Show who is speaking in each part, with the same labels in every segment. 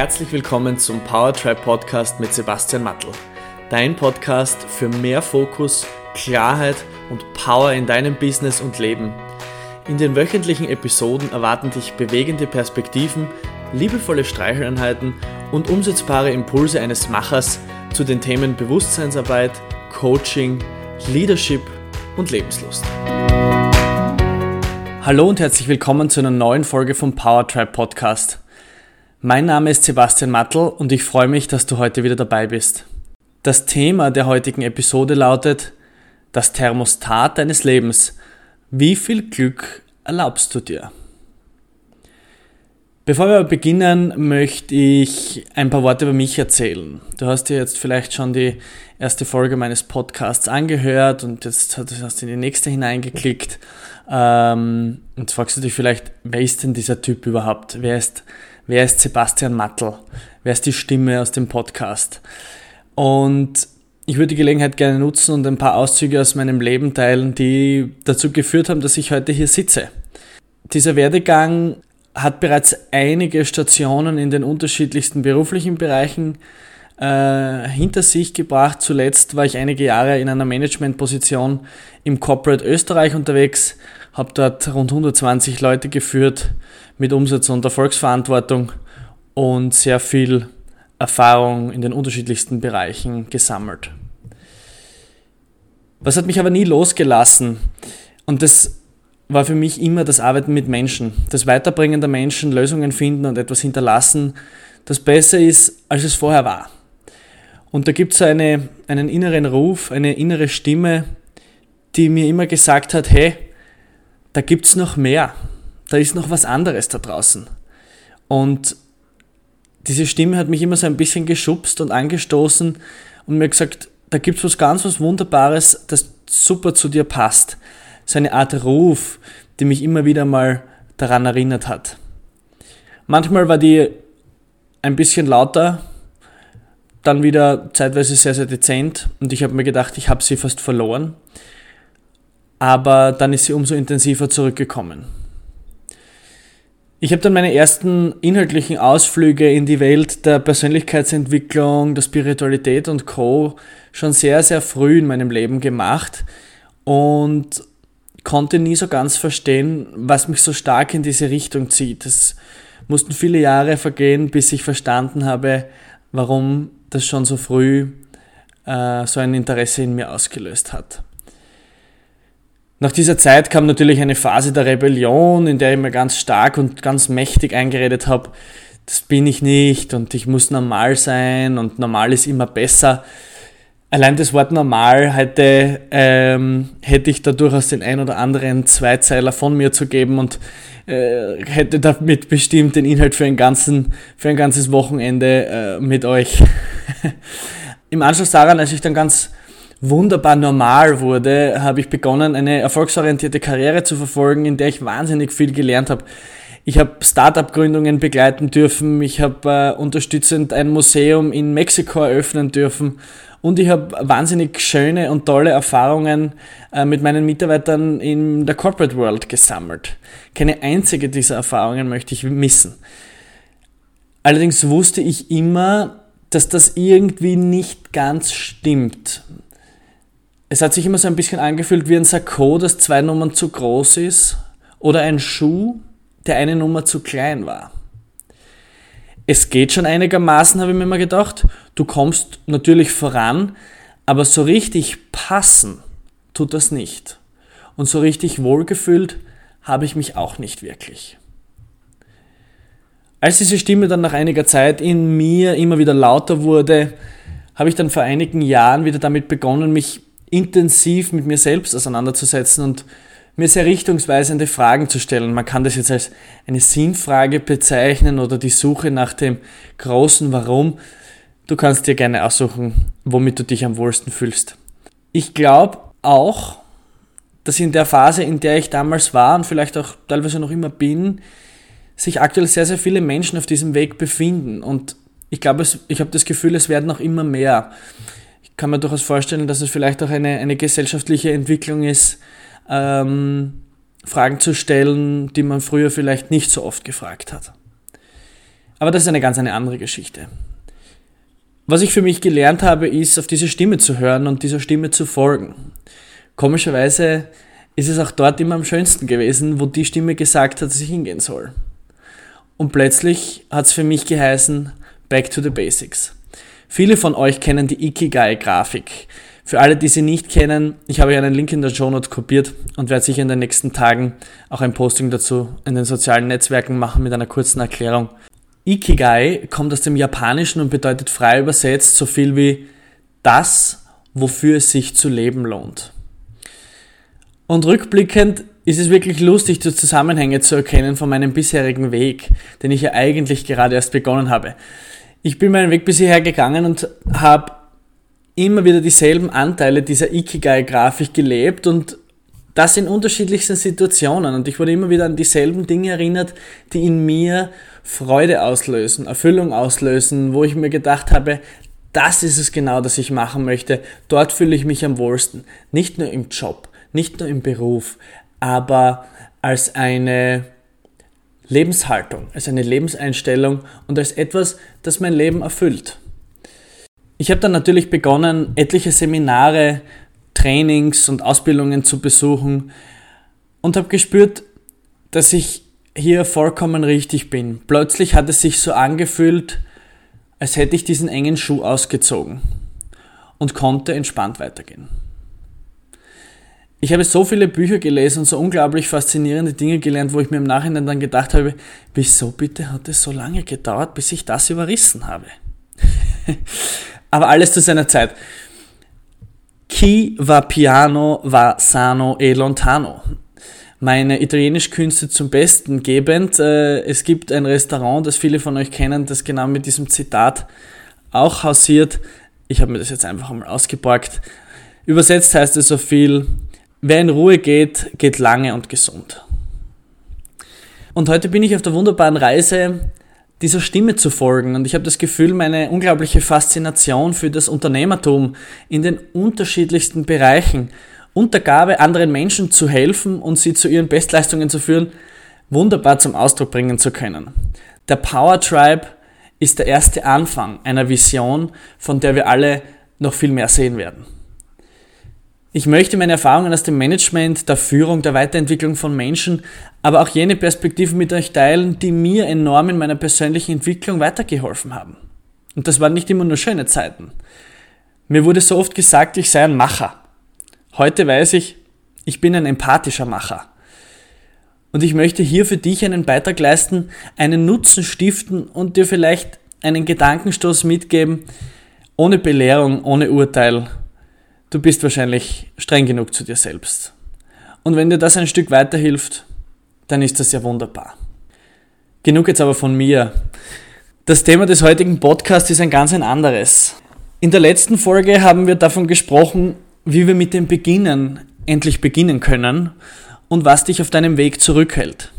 Speaker 1: herzlich willkommen zum Powertribe Podcast mit Sebastian Mattel. Dein Podcast für mehr Fokus, Klarheit und Power in deinem Business und Leben. In den wöchentlichen Episoden erwarten dich bewegende Perspektiven, liebevolle Streicheleinheiten und umsetzbare Impulse eines Machers zu den Themen Bewusstseinsarbeit, Coaching, Leadership und Lebenslust. Hallo und herzlich willkommen zu einer neuen Folge vom Powertribe Podcast. Mein Name ist Sebastian Mattel und ich freue mich, dass du heute wieder dabei bist. Das Thema der heutigen Episode lautet das Thermostat deines Lebens. Wie viel Glück erlaubst du dir? Bevor wir beginnen, möchte ich ein paar Worte über mich erzählen. Du hast dir jetzt vielleicht schon die erste Folge meines Podcasts angehört und jetzt hast du in die nächste hineingeklickt. Ähm, und jetzt fragst du dich vielleicht, wer ist denn dieser Typ überhaupt? Wer ist wer ist Sebastian Mattel? Wer ist die Stimme aus dem Podcast? Und ich würde die Gelegenheit gerne nutzen und ein paar Auszüge aus meinem Leben teilen, die dazu geführt haben, dass ich heute hier sitze. Dieser Werdegang hat bereits einige Stationen in den unterschiedlichsten beruflichen Bereichen äh, hinter sich gebracht. Zuletzt war ich einige Jahre in einer Managementposition im Corporate Österreich unterwegs, habe dort rund 120 Leute geführt mit Umsatz und Erfolgsverantwortung und sehr viel Erfahrung in den unterschiedlichsten Bereichen gesammelt. Was hat mich aber nie losgelassen? Und das war für mich immer das Arbeiten mit Menschen, das Weiterbringen der Menschen, Lösungen finden und etwas hinterlassen, das besser ist, als es vorher war. Und da gibt es eine, einen inneren Ruf, eine innere Stimme, die mir immer gesagt hat, hey, da gibt es noch mehr da ist noch was anderes da draußen. Und diese Stimme hat mich immer so ein bisschen geschubst und angestoßen und mir gesagt, da gibt es was ganz was Wunderbares, das super zu dir passt. So eine Art Ruf, die mich immer wieder mal daran erinnert hat. Manchmal war die ein bisschen lauter, dann wieder zeitweise sehr, sehr dezent und ich habe mir gedacht, ich habe sie fast verloren. Aber dann ist sie umso intensiver zurückgekommen. Ich habe dann meine ersten inhaltlichen Ausflüge in die Welt der Persönlichkeitsentwicklung, der Spiritualität und Co. schon sehr, sehr früh in meinem Leben gemacht und konnte nie so ganz verstehen, was mich so stark in diese Richtung zieht. Es mussten viele Jahre vergehen, bis ich verstanden habe, warum das schon so früh äh, so ein Interesse in mir ausgelöst hat. Nach dieser Zeit kam natürlich eine Phase der Rebellion, in der ich mir ganz stark und ganz mächtig eingeredet habe, das bin ich nicht und ich muss normal sein und normal ist immer besser. Allein das Wort normal hätte, ähm, hätte ich da durchaus den ein oder anderen Zweizeiler von mir zu geben und äh, hätte damit bestimmt den Inhalt für, einen ganzen, für ein ganzes Wochenende äh, mit euch. Im Anschluss daran, als ich dann ganz wunderbar normal wurde, habe ich begonnen, eine erfolgsorientierte Karriere zu verfolgen, in der ich wahnsinnig viel gelernt habe. Ich habe Startup-Gründungen begleiten dürfen, ich habe äh, unterstützend ein Museum in Mexiko eröffnen dürfen und ich habe wahnsinnig schöne und tolle Erfahrungen äh, mit meinen Mitarbeitern in der Corporate World gesammelt. Keine einzige dieser Erfahrungen möchte ich missen. Allerdings wusste ich immer, dass das irgendwie nicht ganz stimmt es hat sich immer so ein bisschen angefühlt wie ein Sakko, das zwei Nummern zu groß ist oder ein Schuh, der eine Nummer zu klein war. Es geht schon einigermaßen, habe ich mir immer gedacht. Du kommst natürlich voran, aber so richtig passen tut das nicht. Und so richtig wohlgefühlt habe ich mich auch nicht wirklich. Als diese Stimme dann nach einiger Zeit in mir immer wieder lauter wurde, habe ich dann vor einigen Jahren wieder damit begonnen, mich intensiv mit mir selbst auseinanderzusetzen und mir sehr richtungsweisende Fragen zu stellen. Man kann das jetzt als eine Sinnfrage bezeichnen oder die Suche nach dem großen Warum. Du kannst dir gerne aussuchen, womit du dich am wohlsten fühlst. Ich glaube auch, dass in der Phase, in der ich damals war und vielleicht auch teilweise noch immer bin, sich aktuell sehr, sehr viele Menschen auf diesem Weg befinden. Und ich glaube, ich habe das Gefühl, es werden noch immer mehr kann man durchaus vorstellen, dass es vielleicht auch eine, eine gesellschaftliche Entwicklung ist, ähm, Fragen zu stellen, die man früher vielleicht nicht so oft gefragt hat. Aber das ist eine ganz eine andere Geschichte. Was ich für mich gelernt habe, ist, auf diese Stimme zu hören und dieser Stimme zu folgen. Komischerweise ist es auch dort immer am schönsten gewesen, wo die Stimme gesagt hat, dass ich hingehen soll. Und plötzlich hat es für mich geheißen, back to the basics. Viele von euch kennen die Ikigai-Grafik. Für alle, die sie nicht kennen, ich habe hier einen Link in der Show Note kopiert und werde sicher in den nächsten Tagen auch ein Posting dazu in den sozialen Netzwerken machen mit einer kurzen Erklärung. Ikigai kommt aus dem Japanischen und bedeutet frei übersetzt so viel wie das, wofür es sich zu leben lohnt. Und rückblickend ist es wirklich lustig, die Zusammenhänge zu erkennen von meinem bisherigen Weg, den ich ja eigentlich gerade erst begonnen habe. Ich bin meinen Weg bis hierher gegangen und habe immer wieder dieselben Anteile dieser Ikigai-Grafik gelebt und das in unterschiedlichsten Situationen. Und ich wurde immer wieder an dieselben Dinge erinnert, die in mir Freude auslösen, Erfüllung auslösen, wo ich mir gedacht habe, das ist es genau, das ich machen möchte. Dort fühle ich mich am wohlsten. Nicht nur im Job, nicht nur im Beruf, aber als eine Lebenshaltung, als eine Lebenseinstellung und als etwas, das mein Leben erfüllt. Ich habe dann natürlich begonnen, etliche Seminare, Trainings und Ausbildungen zu besuchen und habe gespürt, dass ich hier vollkommen richtig bin. Plötzlich hat es sich so angefühlt, als hätte ich diesen engen Schuh ausgezogen und konnte entspannt weitergehen. Ich habe so viele Bücher gelesen und so unglaublich faszinierende Dinge gelernt, wo ich mir im Nachhinein dann gedacht habe, wieso bitte hat es so lange gedauert, bis ich das überrissen habe? Aber alles zu seiner Zeit. Chi va piano va sano e lontano. Meine Italienischkünste zum Besten gebend. Äh, es gibt ein Restaurant, das viele von euch kennen, das genau mit diesem Zitat auch hausiert. Ich habe mir das jetzt einfach mal ausgeborgt. Übersetzt heißt es so viel, Wer in Ruhe geht, geht lange und gesund. Und heute bin ich auf der wunderbaren Reise, dieser Stimme zu folgen. Und ich habe das Gefühl, meine unglaubliche Faszination für das Unternehmertum in den unterschiedlichsten Bereichen, Untergabe anderen Menschen zu helfen und sie zu ihren Bestleistungen zu führen, wunderbar zum Ausdruck bringen zu können. Der Power Tribe ist der erste Anfang einer Vision, von der wir alle noch viel mehr sehen werden. Ich möchte meine Erfahrungen aus dem Management, der Führung, der Weiterentwicklung von Menschen, aber auch jene Perspektiven mit euch teilen, die mir enorm in meiner persönlichen Entwicklung weitergeholfen haben. Und das waren nicht immer nur schöne Zeiten. Mir wurde so oft gesagt, ich sei ein Macher. Heute weiß ich, ich bin ein empathischer Macher. Und ich möchte hier für dich einen Beitrag leisten, einen Nutzen stiften und dir vielleicht einen Gedankenstoß mitgeben, ohne Belehrung, ohne Urteil du bist wahrscheinlich streng genug zu dir selbst. Und wenn dir das ein Stück weiterhilft, dann ist das ja wunderbar. Genug jetzt aber von mir. Das Thema des heutigen Podcasts ist ein ganz ein anderes. In der letzten Folge haben wir davon gesprochen, wie wir mit dem Beginnen endlich beginnen können und was dich auf deinem Weg zurückhält.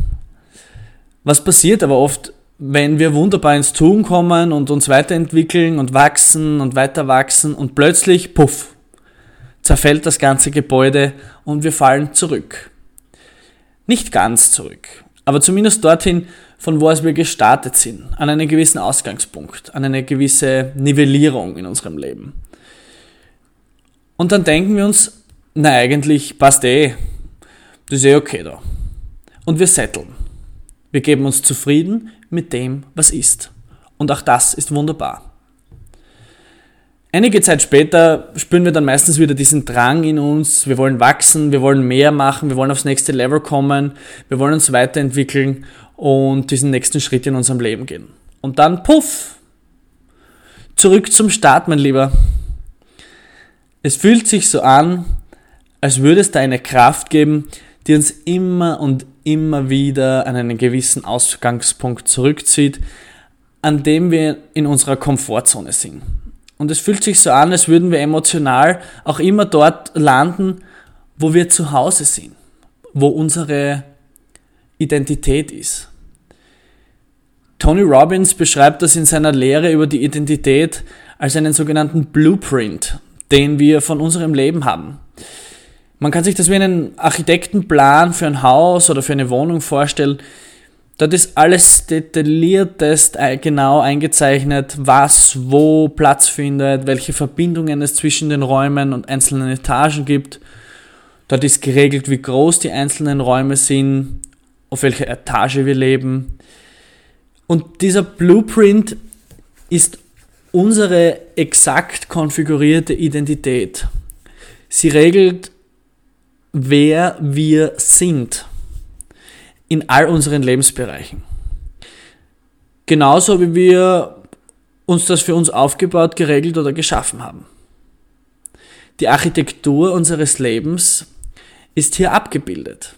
Speaker 1: Was passiert aber oft, wenn wir wunderbar ins Tun kommen und uns weiterentwickeln und wachsen und weiter wachsen und plötzlich, puff, zerfällt das ganze Gebäude und wir fallen zurück. Nicht ganz zurück, aber zumindest dorthin, von wo aus wir gestartet sind, an einen gewissen Ausgangspunkt, an eine gewisse Nivellierung in unserem Leben. Und dann denken wir uns, na eigentlich passt eh, das ist eh okay da. Und wir setteln. Wir geben uns zufrieden mit dem, was ist. Und auch das ist wunderbar. Einige Zeit später spüren wir dann meistens wieder diesen Drang in uns, wir wollen wachsen, wir wollen mehr machen, wir wollen aufs nächste Level kommen, wir wollen uns weiterentwickeln und diesen nächsten Schritt in unserem Leben gehen. Und dann, puff, zurück zum Start, mein Lieber. Es fühlt sich so an, als würde es da eine Kraft geben, die uns immer und immer wieder an einen gewissen Ausgangspunkt zurückzieht, an dem wir in unserer Komfortzone sind. Und es fühlt sich so an, als würden wir emotional auch immer dort landen, wo wir zu Hause sind, wo unsere Identität ist. Tony Robbins beschreibt das in seiner Lehre über die Identität als einen sogenannten Blueprint, den wir von unserem Leben haben. Man kann sich das wie einen Architektenplan für ein Haus oder für eine Wohnung vorstellen. Dort ist alles detailliertest genau eingezeichnet, was wo Platz findet, welche Verbindungen es zwischen den Räumen und einzelnen Etagen gibt. Dort ist geregelt, wie groß die einzelnen Räume sind, auf welcher Etage wir leben. Und dieser Blueprint ist unsere exakt konfigurierte Identität. Sie regelt, wer wir sind in all unseren Lebensbereichen. Genauso wie wir uns das für uns aufgebaut, geregelt oder geschaffen haben. Die Architektur unseres Lebens ist hier abgebildet.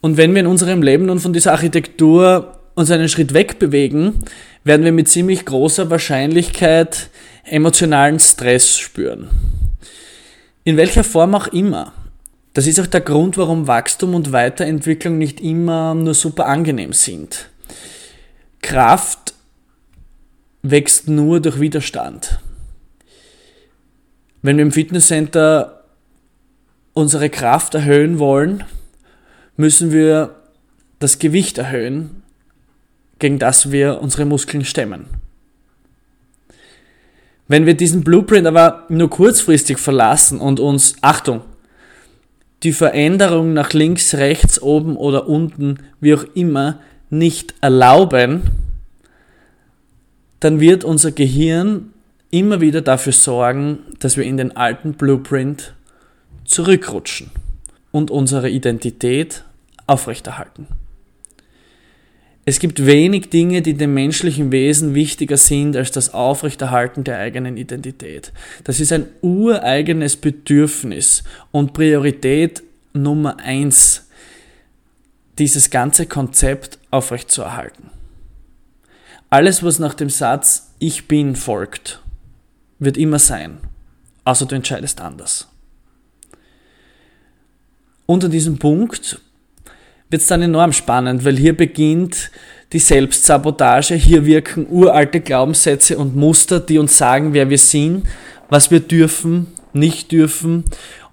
Speaker 1: Und wenn wir in unserem Leben nun von dieser Architektur uns einen Schritt wegbewegen, werden wir mit ziemlich großer Wahrscheinlichkeit emotionalen Stress spüren. In welcher Form auch immer. Das ist auch der Grund, warum Wachstum und Weiterentwicklung nicht immer nur super angenehm sind. Kraft wächst nur durch Widerstand. Wenn wir im Fitnesscenter unsere Kraft erhöhen wollen, müssen wir das Gewicht erhöhen, gegen das wir unsere Muskeln stemmen. Wenn wir diesen Blueprint aber nur kurzfristig verlassen und uns, Achtung, die Veränderung nach links, rechts, oben oder unten, wie auch immer, nicht erlauben, dann wird unser Gehirn immer wieder dafür sorgen, dass wir in den alten Blueprint zurückrutschen und unsere Identität aufrechterhalten. Es gibt wenig Dinge, die dem menschlichen Wesen wichtiger sind als das Aufrechterhalten der eigenen Identität. Das ist ein ureigenes Bedürfnis und Priorität Nummer eins, dieses ganze Konzept aufrechtzuerhalten. Alles, was nach dem Satz Ich bin folgt, wird immer sein, außer du entscheidest anders. Unter diesem Punkt wird es dann enorm spannend, weil hier beginnt die Selbstsabotage, hier wirken uralte Glaubenssätze und Muster, die uns sagen, wer wir sind, was wir dürfen, nicht dürfen.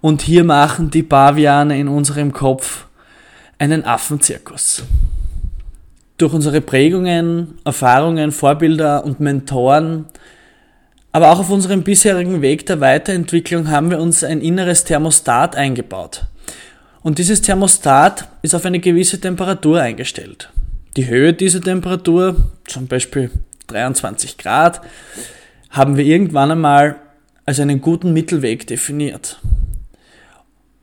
Speaker 1: Und hier machen die Paviane in unserem Kopf einen Affenzirkus. Durch unsere Prägungen, Erfahrungen, Vorbilder und Mentoren, aber auch auf unserem bisherigen Weg der Weiterentwicklung haben wir uns ein inneres Thermostat eingebaut. Und dieses Thermostat ist auf eine gewisse Temperatur eingestellt. Die Höhe dieser Temperatur, zum Beispiel 23 Grad, haben wir irgendwann einmal als einen guten Mittelweg definiert.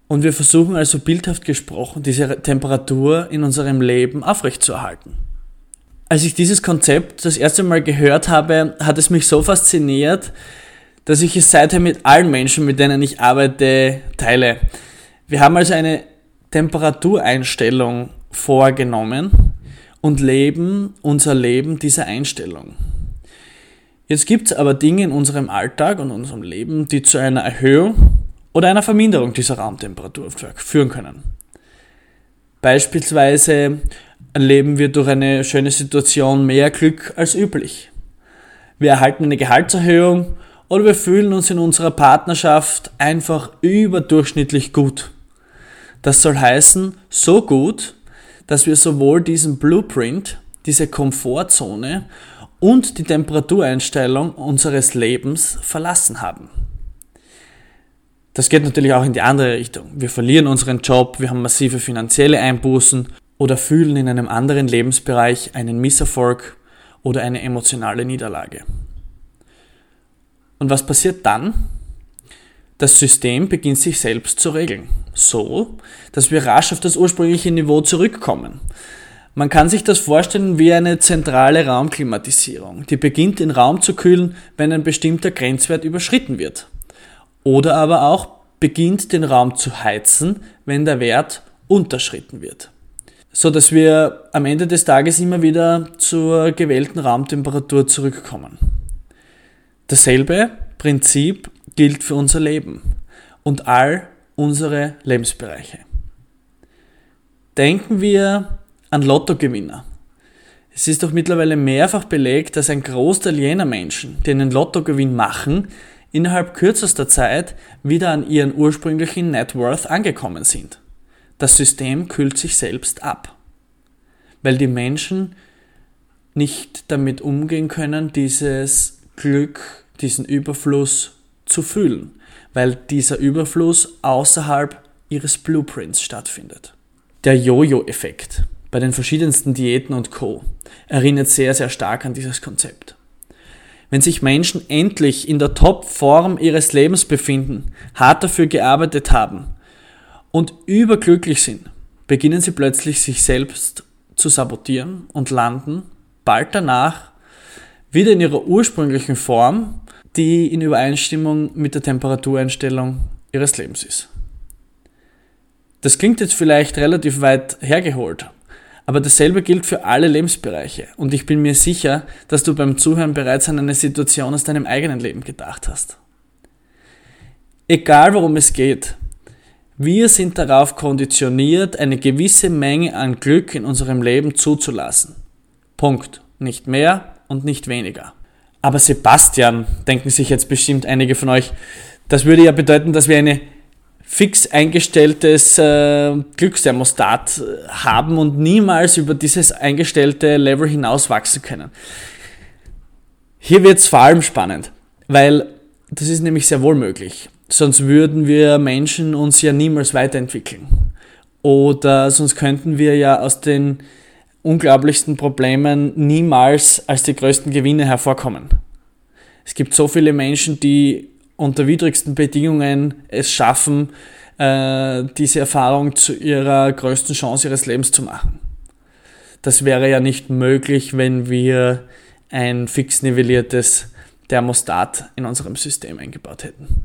Speaker 1: Und wir versuchen also bildhaft gesprochen, diese Temperatur in unserem Leben aufrechtzuerhalten. Als ich dieses Konzept das erste Mal gehört habe, hat es mich so fasziniert, dass ich es seither mit allen Menschen, mit denen ich arbeite, teile. Wir haben also eine Temperatureinstellung vorgenommen und leben unser Leben dieser Einstellung. Jetzt gibt es aber Dinge in unserem Alltag und unserem Leben, die zu einer Erhöhung oder einer Verminderung dieser Raumtemperatur führen können. Beispielsweise erleben wir durch eine schöne Situation mehr Glück als üblich. Wir erhalten eine Gehaltserhöhung oder wir fühlen uns in unserer Partnerschaft einfach überdurchschnittlich gut. Das soll heißen, so gut, dass wir sowohl diesen Blueprint, diese Komfortzone und die Temperatureinstellung unseres Lebens verlassen haben. Das geht natürlich auch in die andere Richtung. Wir verlieren unseren Job, wir haben massive finanzielle Einbußen oder fühlen in einem anderen Lebensbereich einen Misserfolg oder eine emotionale Niederlage. Und was passiert dann? Das System beginnt sich selbst zu regeln, so dass wir rasch auf das ursprüngliche Niveau zurückkommen. Man kann sich das vorstellen wie eine zentrale Raumklimatisierung, die beginnt den Raum zu kühlen, wenn ein bestimmter Grenzwert überschritten wird. Oder aber auch beginnt den Raum zu heizen, wenn der Wert unterschritten wird. So dass wir am Ende des Tages immer wieder zur gewählten Raumtemperatur zurückkommen. Dasselbe Prinzip gilt für unser Leben und all unsere Lebensbereiche. Denken wir an Lottogewinner. Es ist doch mittlerweile mehrfach belegt, dass ein Großteil jener Menschen, die einen Lottogewinn machen, innerhalb kürzester Zeit wieder an ihren ursprünglichen Net Worth angekommen sind. Das System kühlt sich selbst ab. weil die Menschen nicht damit umgehen können, dieses Glück, diesen Überfluss zu fühlen, weil dieser Überfluss außerhalb ihres Blueprints stattfindet. Der Jojo-Effekt bei den verschiedensten Diäten und Co. erinnert sehr, sehr stark an dieses Konzept. Wenn sich Menschen endlich in der Top-Form ihres Lebens befinden, hart dafür gearbeitet haben und überglücklich sind, beginnen sie plötzlich sich selbst zu sabotieren und landen bald danach wieder in ihrer ursprünglichen Form, die in Übereinstimmung mit der Temperatureinstellung ihres Lebens ist. Das klingt jetzt vielleicht relativ weit hergeholt, aber dasselbe gilt für alle Lebensbereiche und ich bin mir sicher, dass du beim Zuhören bereits an eine Situation aus deinem eigenen Leben gedacht hast. Egal worum es geht, wir sind darauf konditioniert, eine gewisse Menge an Glück in unserem Leben zuzulassen. Punkt. Nicht mehr und nicht weniger. Aber Sebastian, denken sich jetzt bestimmt einige von euch, das würde ja bedeuten, dass wir eine fix eingestelltes äh, Glücksthermostat äh, haben und niemals über dieses eingestellte Level hinaus wachsen können. Hier wird es vor allem spannend, weil das ist nämlich sehr wohl möglich. Sonst würden wir Menschen uns ja niemals weiterentwickeln. Oder sonst könnten wir ja aus den unglaublichsten Problemen niemals als die größten Gewinne hervorkommen. Es gibt so viele Menschen, die unter widrigsten Bedingungen es schaffen, äh, diese Erfahrung zu ihrer größten Chance ihres Lebens zu machen. Das wäre ja nicht möglich, wenn wir ein fix nivelliertes Thermostat in unserem System eingebaut hätten.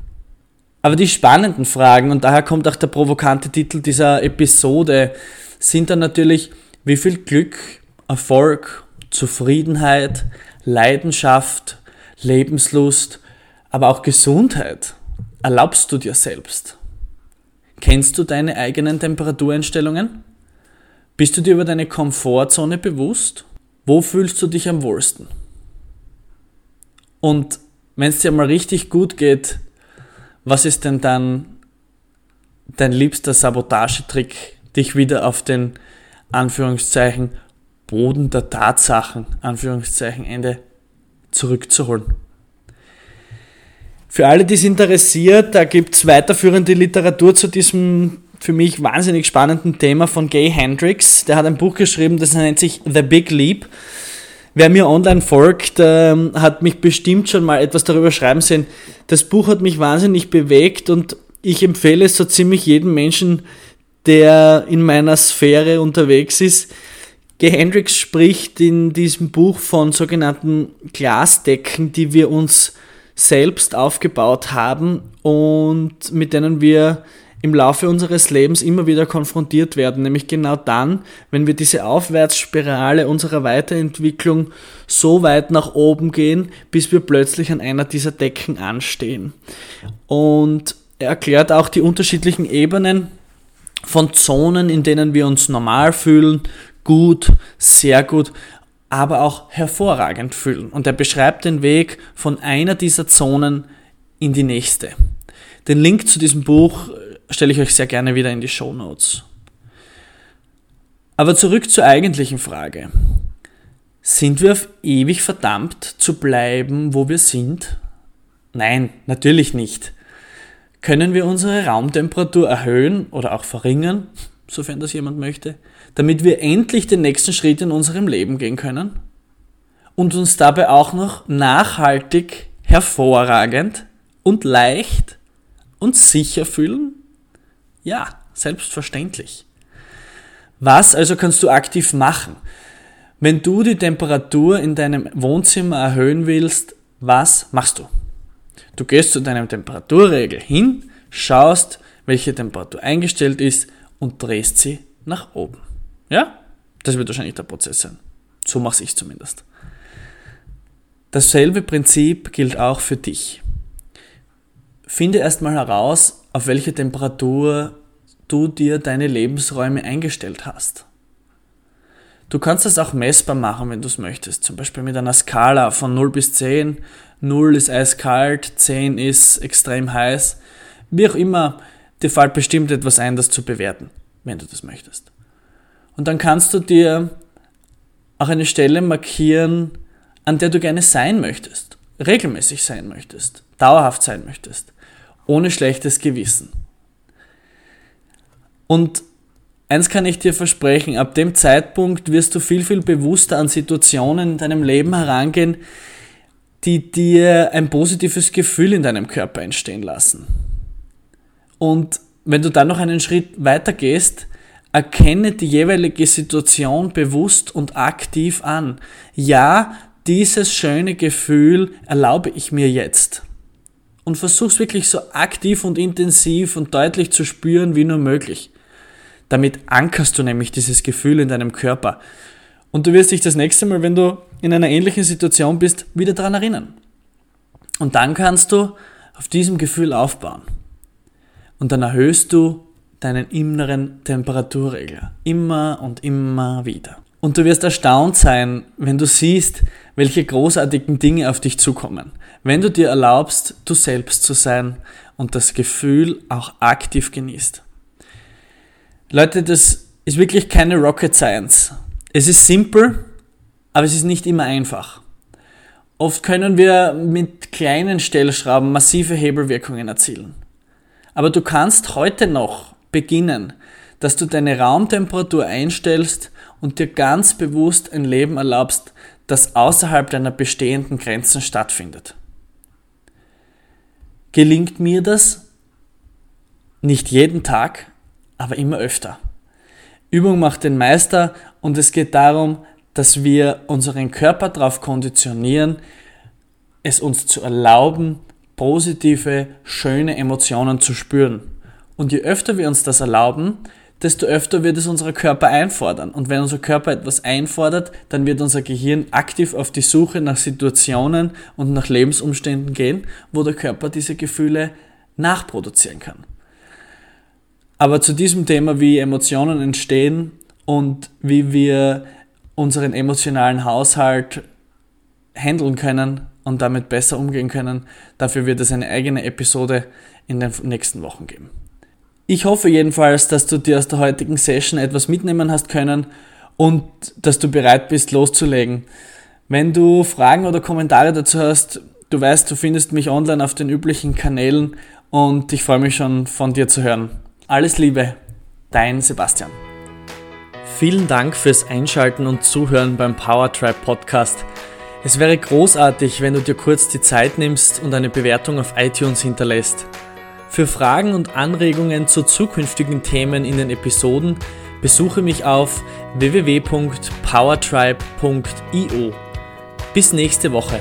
Speaker 1: Aber die spannenden Fragen, und daher kommt auch der provokante Titel dieser Episode, sind dann natürlich, wie viel Glück, Erfolg, Zufriedenheit, Leidenschaft, Lebenslust, aber auch Gesundheit erlaubst du dir selbst? Kennst du deine eigenen Temperatureinstellungen? Bist du dir über deine Komfortzone bewusst? Wo fühlst du dich am wohlsten? Und wenn es dir mal richtig gut geht, was ist denn dann dein liebster Sabotagetrick, dich wieder auf den Anführungszeichen Boden der Tatsachen, Anführungszeichen Ende, zurückzuholen? Für alle, die es interessiert, da gibt es weiterführende Literatur zu diesem für mich wahnsinnig spannenden Thema von Gay Hendricks. Der hat ein Buch geschrieben, das nennt sich The Big Leap. Wer mir online folgt, ähm, hat mich bestimmt schon mal etwas darüber schreiben sehen. Das Buch hat mich wahnsinnig bewegt und ich empfehle es so ziemlich jedem Menschen, der in meiner Sphäre unterwegs ist. G. Hendricks spricht in diesem Buch von sogenannten Glasdecken, die wir uns selbst aufgebaut haben und mit denen wir im Laufe unseres Lebens immer wieder konfrontiert werden, nämlich genau dann, wenn wir diese Aufwärtsspirale unserer Weiterentwicklung so weit nach oben gehen, bis wir plötzlich an einer dieser Decken anstehen. Und er erklärt auch die unterschiedlichen Ebenen von Zonen, in denen wir uns normal fühlen, gut, sehr gut, aber auch hervorragend fühlen. Und er beschreibt den Weg von einer dieser Zonen in die nächste. Den Link zu diesem Buch stelle ich euch sehr gerne wieder in die Show Notes. Aber zurück zur eigentlichen Frage. Sind wir auf ewig verdammt zu bleiben, wo wir sind? Nein, natürlich nicht. Können wir unsere Raumtemperatur erhöhen oder auch verringern, sofern das jemand möchte, damit wir endlich den nächsten Schritt in unserem Leben gehen können? Und uns dabei auch noch nachhaltig, hervorragend und leicht und sicher fühlen? Ja, selbstverständlich. Was also kannst du aktiv machen? Wenn du die Temperatur in deinem Wohnzimmer erhöhen willst, was machst du? Du gehst zu deinem Temperaturregel hin, schaust, welche Temperatur eingestellt ist und drehst sie nach oben. Ja? Das wird wahrscheinlich der Prozess sein. So mache ich zumindest. Dasselbe Prinzip gilt auch für dich. Finde erstmal heraus, auf welche Temperatur du dir deine Lebensräume eingestellt hast. Du kannst das auch messbar machen, wenn du es möchtest. Zum Beispiel mit einer Skala von 0 bis 10. 0 ist eiskalt, 10 ist extrem heiß. Wie auch immer, dir fällt bestimmt etwas ein, das zu bewerten, wenn du das möchtest. Und dann kannst du dir auch eine Stelle markieren, an der du gerne sein möchtest, regelmäßig sein möchtest, dauerhaft sein möchtest, ohne schlechtes Gewissen. Und eins kann ich dir versprechen, ab dem Zeitpunkt wirst du viel, viel bewusster an Situationen in deinem Leben herangehen, die dir ein positives Gefühl in deinem Körper entstehen lassen. Und wenn du dann noch einen Schritt weiter gehst, erkenne die jeweilige Situation bewusst und aktiv an. Ja, dieses schöne Gefühl erlaube ich mir jetzt. Und versuch's wirklich so aktiv und intensiv und deutlich zu spüren wie nur möglich. Damit ankerst du nämlich dieses Gefühl in deinem Körper. Und du wirst dich das nächste Mal, wenn du in einer ähnlichen Situation bist, wieder daran erinnern. Und dann kannst du auf diesem Gefühl aufbauen. Und dann erhöhst du deinen inneren Temperaturregler. Immer und immer wieder. Und du wirst erstaunt sein, wenn du siehst, welche großartigen Dinge auf dich zukommen. Wenn du dir erlaubst, du selbst zu sein und das Gefühl auch aktiv genießt. Leute, das ist wirklich keine Rocket Science. Es ist simpel, aber es ist nicht immer einfach. Oft können wir mit kleinen Stellschrauben massive Hebelwirkungen erzielen. Aber du kannst heute noch beginnen, dass du deine Raumtemperatur einstellst und dir ganz bewusst ein Leben erlaubst, das außerhalb deiner bestehenden Grenzen stattfindet. Gelingt mir das? Nicht jeden Tag, aber immer öfter. Übung macht den Meister und es geht darum, dass wir unseren Körper darauf konditionieren, es uns zu erlauben, positive, schöne Emotionen zu spüren. Und je öfter wir uns das erlauben, desto öfter wird es unser Körper einfordern. Und wenn unser Körper etwas einfordert, dann wird unser Gehirn aktiv auf die Suche nach Situationen und nach Lebensumständen gehen, wo der Körper diese Gefühle nachproduzieren kann. Aber zu diesem Thema, wie Emotionen entstehen und wie wir unseren emotionalen Haushalt handeln können und damit besser umgehen können, dafür wird es eine eigene Episode in den nächsten Wochen geben. Ich hoffe jedenfalls, dass du dir aus der heutigen Session etwas mitnehmen hast können und dass du bereit bist loszulegen. Wenn du Fragen oder Kommentare dazu hast, du weißt, du findest mich online auf den üblichen Kanälen und ich freue mich schon von dir zu hören. Alles Liebe, dein Sebastian. Vielen Dank fürs Einschalten und Zuhören beim Powertribe Podcast. Es wäre großartig, wenn du dir kurz die Zeit nimmst und eine Bewertung auf iTunes hinterlässt. Für Fragen und Anregungen zu zukünftigen Themen in den Episoden besuche mich auf www.powertribe.io. Bis nächste Woche.